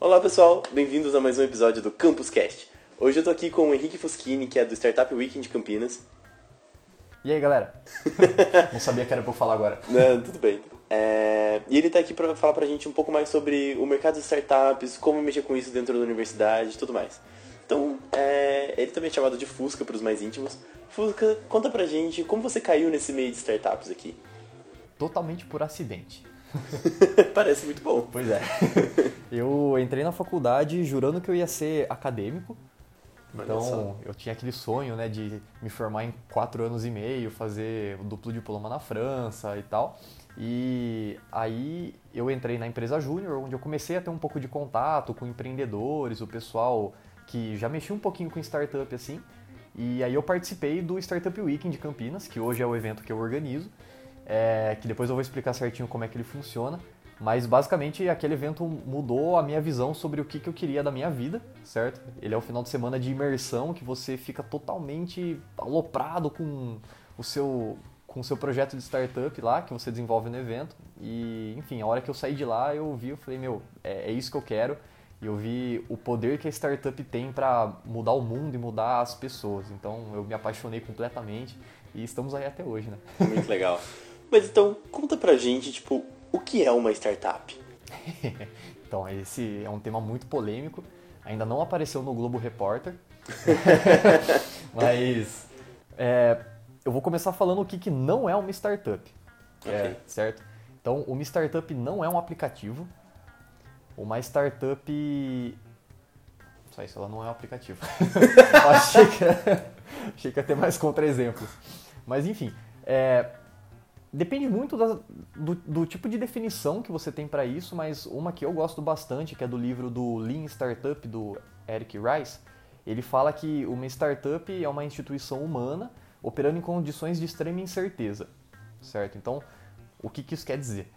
Olá pessoal, bem-vindos a mais um episódio do Campus Cast. Hoje eu tô aqui com o Henrique Foschini, que é do Startup Weekend de Campinas. E aí, galera? Não sabia que era pra eu falar agora. Não, tudo bem. É... E ele tá aqui pra falar pra gente um pouco mais sobre o mercado de startups, como mexer com isso dentro da universidade e tudo mais. Então, é... ele também é chamado de Fusca para os mais íntimos. Fusca, conta pra gente como você caiu nesse meio de startups aqui. Totalmente por acidente. Parece muito bom. Pois é. Eu entrei na faculdade jurando que eu ia ser acadêmico. Então, eu tinha aquele sonho, né, de me formar em quatro anos e meio, fazer o duplo diploma na França e tal. E aí eu entrei na empresa Júnior, onde eu comecei a ter um pouco de contato com empreendedores, o pessoal que já mexia um pouquinho com startup assim. E aí eu participei do Startup Weekend de Campinas, que hoje é o evento que eu organizo, é, que depois eu vou explicar certinho como é que ele funciona. Mas basicamente aquele evento mudou a minha visão sobre o que, que eu queria da minha vida, certo? Ele é o final de semana de imersão que você fica totalmente aloprado com o seu com o seu projeto de startup lá que você desenvolve no evento e enfim a hora que eu saí de lá eu vi eu falei meu é, é isso que eu quero e eu vi o poder que a startup tem para mudar o mundo e mudar as pessoas então eu me apaixonei completamente e estamos aí até hoje né muito legal mas então conta pra gente tipo o que é uma startup? então, esse é um tema muito polêmico. Ainda não apareceu no Globo Repórter. Mas é, eu vou começar falando o que, que não é uma startup. Okay. É, certo? Então, uma startup não é um aplicativo. Uma startup. Só isso, ela não é um aplicativo. achei, que, achei que ia ter mais contra-exemplos. Mas enfim, é, Depende muito da, do, do, tipo de definição que você tem para isso, mas uma que eu gosto bastante, que é do livro do Lean Startup do Eric Rice, ele fala que uma startup é uma instituição humana operando em condições de extrema incerteza, certo? Então, o que, que isso quer dizer,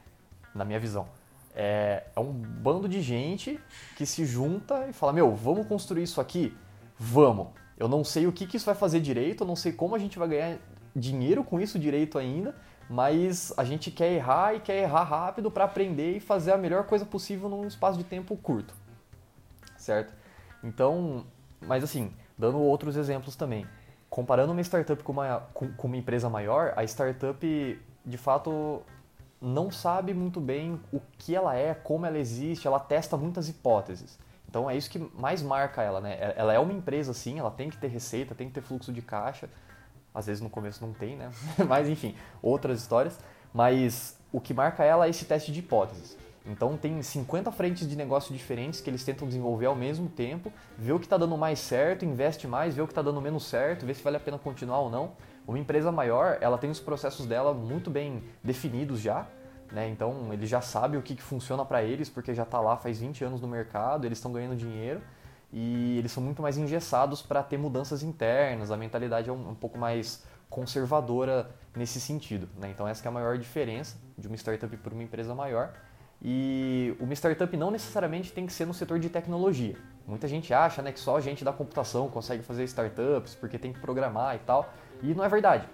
na minha visão? É, é um bando de gente que se junta e fala: Meu, vamos construir isso aqui? Vamos! Eu não sei o que, que isso vai fazer direito, eu não sei como a gente vai ganhar dinheiro com isso direito ainda mas a gente quer errar e quer errar rápido para aprender e fazer a melhor coisa possível num espaço de tempo curto, certo? Então, mas assim, dando outros exemplos também, comparando uma startup com uma, com, com uma empresa maior, a startup de fato não sabe muito bem o que ela é, como ela existe, ela testa muitas hipóteses. Então é isso que mais marca ela, né? Ela é uma empresa sim, ela tem que ter receita, tem que ter fluxo de caixa, às vezes no começo não tem, né? Mas enfim, outras histórias. Mas o que marca ela é esse teste de hipóteses. Então tem 50 frentes de negócio diferentes que eles tentam desenvolver ao mesmo tempo, ver o que está dando mais certo, investe mais, ver o que está dando menos certo, ver se vale a pena continuar ou não. Uma empresa maior, ela tem os processos dela muito bem definidos já, né? Então eles já sabem o que, que funciona para eles, porque já está lá faz 20 anos no mercado, eles estão ganhando dinheiro e eles são muito mais engessados para ter mudanças internas, a mentalidade é um, um, pouco mais conservadora nesse sentido. Né? Então essa é a maior diferença de uma startup para uma empresa maior. E uma startup não necessariamente tem que ser no setor de tecnologia. Muita gente acha né, que só gente da computação consegue fazer startups porque tem que programar e tal, e não é verdade.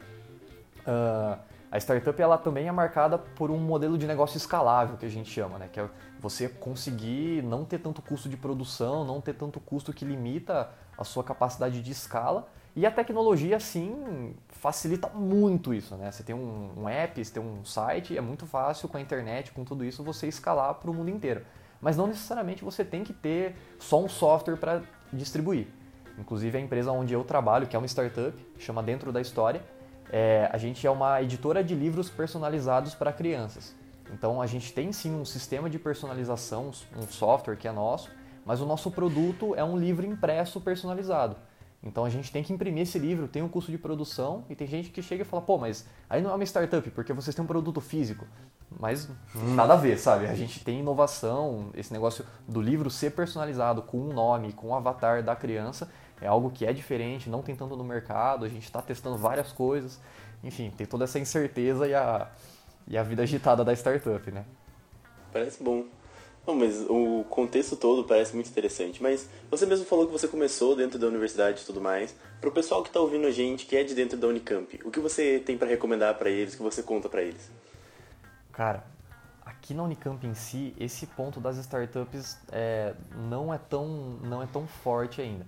Uh, a startup ela também é marcada por um modelo de negócio escalável que a gente chama, né? que é você conseguir não ter tanto custo de produção, não ter tanto custo que limita a sua capacidade de escala. E a tecnologia, sim, facilita muito isso. Né? Você tem um, um app, você tem um site, é muito fácil com a internet, com tudo isso, você escalar para o mundo inteiro. Mas não necessariamente você tem que ter só um software para distribuir. Inclusive a empresa onde eu trabalho, que é uma startup, chama Dentro da História, é, a gente é uma editora de livros personalizados para crianças. Então a gente tem sim um sistema de personalização, um software que é nosso, mas o nosso produto é um livro impresso personalizado. Então a gente tem que imprimir esse livro, tem um custo de produção e tem gente que chega e fala, pô, mas aí não é uma startup, porque vocês têm um produto físico. Mas nada a ver, sabe? A gente tem inovação, esse negócio do livro ser personalizado com um nome, com o um avatar da criança, é algo que é diferente, não tem tanto no mercado, a gente está testando várias coisas, enfim, tem toda essa incerteza e a, e a vida agitada da startup, né? Parece bom. Não, mas o contexto todo parece muito interessante. Mas você mesmo falou que você começou dentro da universidade e tudo mais. Para o pessoal que está ouvindo a gente, que é de dentro da Unicamp, o que você tem para recomendar para eles, o que você conta para eles? Cara, aqui na Unicamp em si, esse ponto das startups é, não, é tão, não é tão forte ainda.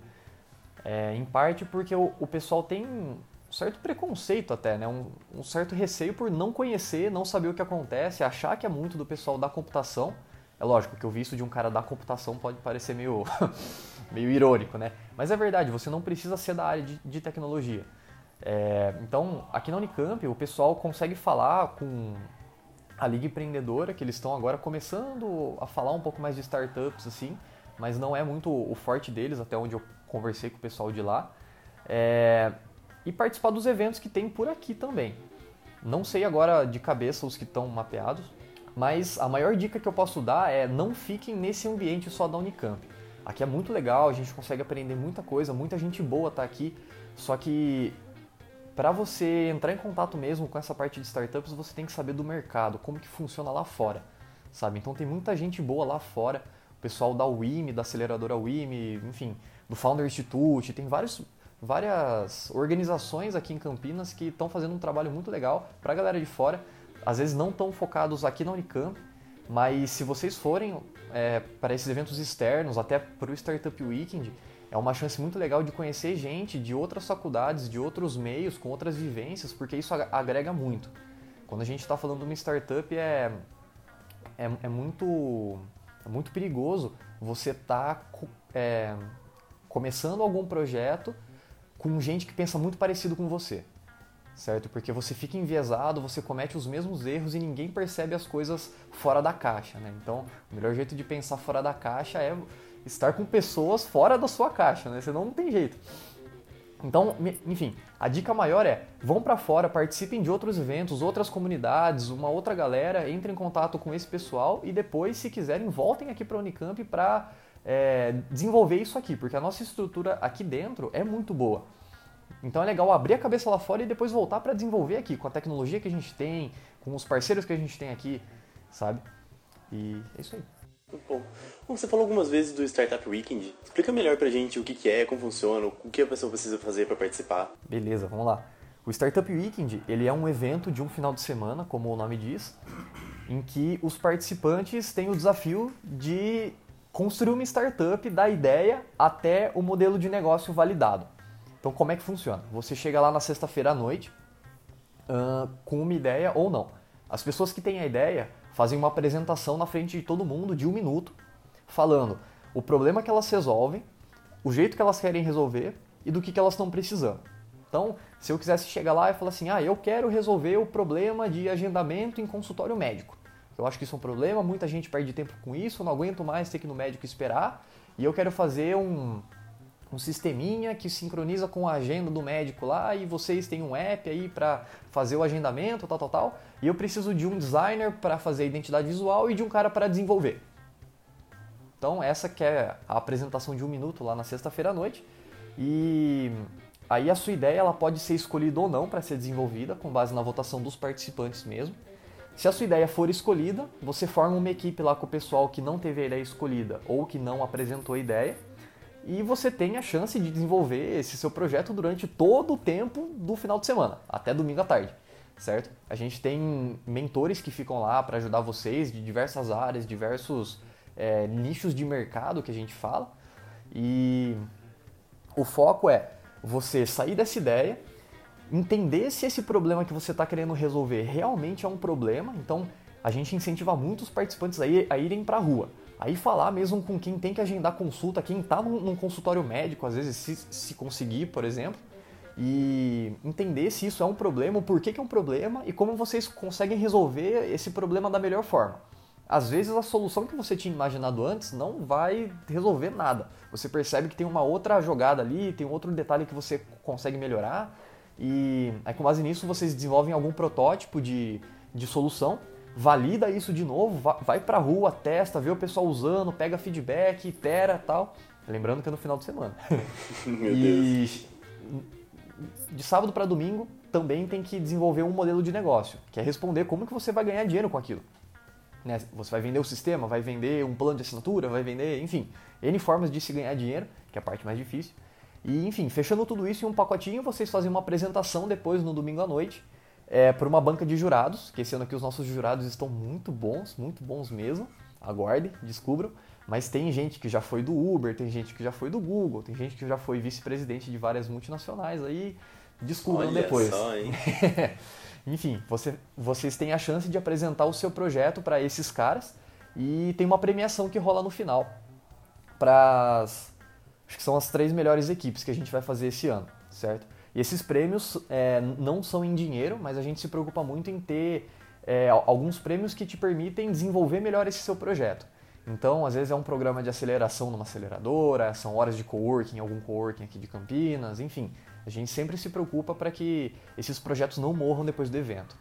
É, em parte porque o, o pessoal tem um certo preconceito até, né? Um, um, certo receio por não conhecer, não saber o que acontece, achar que é muito do pessoal da computação. É lógico que o visto de um cara da computação pode parecer meio, meio irônico, né? Mas é verdade, você não precisa ser da área de, de tecnologia. É, então, aqui na Unicamp, o pessoal consegue falar com a Liga Empreendedora, que eles estão agora começando a falar um pouco mais de startups, assim, mas não é muito o forte deles, até onde eu conversei com o pessoal de lá. É, e participar dos eventos que tem por aqui também. Não sei agora de cabeça os que estão mapeados, mas a maior dica que eu posso dar é não fiquem nesse ambiente só da Unicamp. Aqui é muito legal, a gente consegue aprender muita coisa, muita gente boa está aqui, só que para você entrar em contato mesmo com essa parte de startups, você tem que saber do mercado, como que funciona lá fora, sabe? Então tem muita gente boa lá fora, pessoal da WIM, da aceleradora WIM, enfim, do Founder Institute, tem vários, várias organizações aqui em Campinas que estão fazendo um trabalho muito legal para a galera de fora, às vezes não tão focados aqui na Unicamp, mas se vocês forem é, para esses eventos externos, até para o Startup Weekend, é uma chance muito legal de conhecer gente de outras faculdades, de outros meios, com outras vivências, porque isso agrega muito. Quando a gente está falando de uma startup, é, é, é, muito, é muito perigoso você estar tá, é, começando algum projeto com gente que pensa muito parecido com você, certo? Porque você fica enviesado, você comete os mesmos erros e ninguém percebe as coisas fora da caixa, né? Então, o melhor jeito de pensar fora da caixa é estar com pessoas fora da sua caixa, né? Senão não tem jeito. Então, enfim, a dica maior é: vão para fora, participem de outros eventos, outras comunidades, uma outra galera, entrem em contato com esse pessoal e depois, se quiserem, voltem aqui para a Unicamp para é, desenvolver isso aqui, porque a nossa estrutura aqui dentro é muito boa. Então é legal abrir a cabeça lá fora e depois voltar para desenvolver aqui, com a tecnologia que a gente tem, com os parceiros que a gente tem aqui, sabe? E é isso aí. Muito bom. bom. Você falou algumas vezes do Startup Weekend. Explica melhor pra gente o que, que é, como funciona, o que a pessoa precisa fazer para participar. Beleza, vamos lá. O Startup Weekend ele é um evento de um final de semana, como o nome diz, em que os participantes têm o desafio de construir uma startup da ideia até o modelo de negócio validado. Então, como é que funciona? Você chega lá na sexta-feira à noite uh, com uma ideia ou não. As pessoas que têm a ideia fazem uma apresentação na frente de todo mundo de um minuto, falando o problema que elas resolvem, o jeito que elas querem resolver e do que, que elas estão precisando. Então, se eu quisesse chegar lá e falar assim, ah, eu quero resolver o problema de agendamento em consultório médico. Eu acho que isso é um problema, muita gente perde tempo com isso, não aguento mais ter que ir no médico esperar, e eu quero fazer um, um sisteminha que sincroniza com a agenda do médico lá e vocês têm um app aí para fazer o agendamento, tal, tal, tal. E eu preciso de um designer para fazer a identidade visual e de um cara para desenvolver. Então essa que é a apresentação de um minuto lá na sexta-feira à noite. E aí a sua ideia ela pode ser escolhida ou não para ser desenvolvida com base na votação dos participantes mesmo. Se a sua ideia for escolhida, você forma uma equipe lá com o pessoal que não teve a ideia escolhida ou que não apresentou a ideia e você tem a chance de desenvolver esse seu projeto durante todo o tempo do final de semana, até domingo à tarde, certo? A gente tem mentores que ficam lá para ajudar vocês de diversas áreas, diversos é, nichos de mercado que a gente fala, e o foco é você sair dessa ideia, entender se esse problema que você está querendo resolver realmente é um problema, então a gente incentiva muitos participantes a, ir, a irem para a rua Aí falar mesmo com quem tem que agendar consulta, quem está num, num, consultório médico, às vezes se, se conseguir, por exemplo, e entender se isso é um problema, o porquê que é um problema e como vocês conseguem resolver esse problema da melhor forma. Às vezes a solução que você tinha imaginado antes não vai resolver nada. Você percebe que tem uma outra jogada ali, tem outro detalhe que você consegue melhorar, e aí com base nisso vocês desenvolvem algum protótipo de, de solução valida isso de novo, vai pra rua, testa, vê o pessoal usando, pega feedback, itera tal. Lembrando que é no final de semana. Meu e Deus. de sábado para domingo também tem que desenvolver um modelo de negócio, que é responder como que você vai ganhar dinheiro com aquilo. Né? Você vai vender o sistema, vai vender um plano de assinatura, vai vender, enfim, N formas de se ganhar dinheiro, que é a parte mais difícil. E, enfim, fechando tudo isso em um pacotinho, vocês fazem uma apresentação depois no domingo à noite é, para uma banca de jurados, que esse ano aqui os nossos jurados estão muito bons, muito bons mesmo. Aguardem, descubram. Mas tem gente que já foi do Uber, tem gente que já foi do Google, tem gente que já foi vice-presidente de várias multinacionais aí. Descubram Olha depois. só, hein? Enfim, você, vocês têm a chance de apresentar o seu projeto para esses caras e tem uma premiação que rola no final para acho que são as três melhores equipes que a gente vai fazer esse ano, certo? E esses prêmios é, não são em dinheiro, mas a gente se preocupa muito em ter é, alguns prêmios que te permitem desenvolver melhor esse seu projeto. Então, às vezes é um programa de aceleração numa aceleradora, são horas de coworking, algum coworking aqui de Campinas, enfim. A gente sempre se preocupa para que esses projetos não morram depois do evento.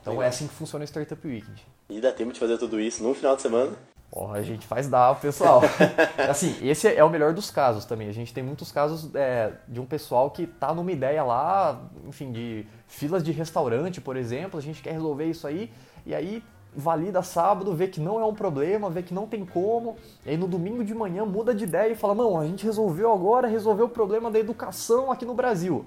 Então Legal. é assim que funciona o Startup Weekend. E dá tempo de fazer tudo isso num final de semana? Porra, a gente faz dar, pessoal. assim, esse é o melhor dos casos também. A gente tem muitos casos é, de um pessoal que tá numa ideia lá, enfim, de filas de restaurante, por exemplo. A gente quer resolver isso aí, e aí valida sábado, vê que não é um problema, vê que não tem como, e aí no domingo de manhã muda de ideia e fala: não, a gente resolveu agora, resolveu o problema da educação aqui no Brasil.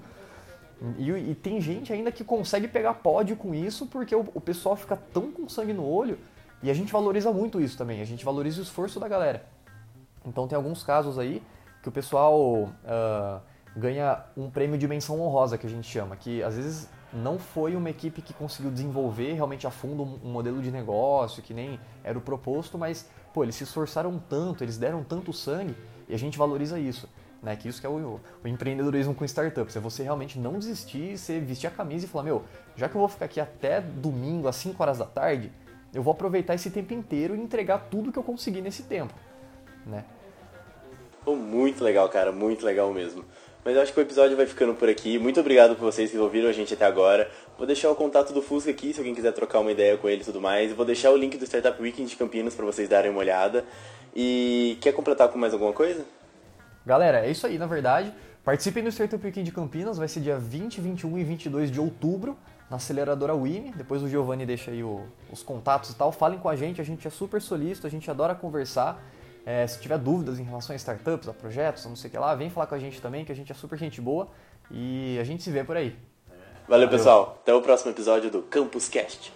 E, e tem gente ainda que consegue pegar pódio com isso porque o, o pessoal fica tão com sangue no olho e a gente valoriza muito isso também, a gente valoriza o esforço da galera. Então tem alguns casos aí que o pessoal ah, ganha um prêmio de menção honrosa, que a gente chama, que às vezes não foi uma equipe que conseguiu desenvolver realmente a fundo um, um modelo de negócio, que nem era o proposto, mas pô, eles se esforçaram tanto, eles deram tanto sangue e a gente valoriza isso. Né, que isso que é o, o empreendedorismo com startups, é você realmente não desistir, você vestir a camisa e falar, meu, já que eu vou ficar aqui até domingo às 5 horas da tarde, eu vou aproveitar esse tempo inteiro e entregar tudo que eu conseguir nesse tempo, né? Muito legal, cara, muito legal mesmo. Mas eu acho que o episódio vai ficando por aqui. Muito obrigado por vocês que ouviram a gente até agora. Vou deixar o contato do Fusca aqui, se alguém quiser trocar uma ideia com ele e tudo mais. Vou deixar o link do Startup Weekend de Campinas para vocês darem uma olhada. E quer completar com mais alguma coisa? Galera, é isso aí, na verdade. Participem do Startup Weekend de Campinas, vai ser dia 20, 21 e 22 de outubro, na aceleradora WIME. Depois o Giovanni deixa aí o- os contatos e tal. Falem com a gente, a gente é super solícito, a gente adora conversar. É, se tiver dúvidas em relação a startups, a projetos, a não sei o que lá, vem falar com a gente também, que a gente é super gente boa. E a gente se vê por aí. Valeu, pessoal. Até o próximo episódio do Campus Cast.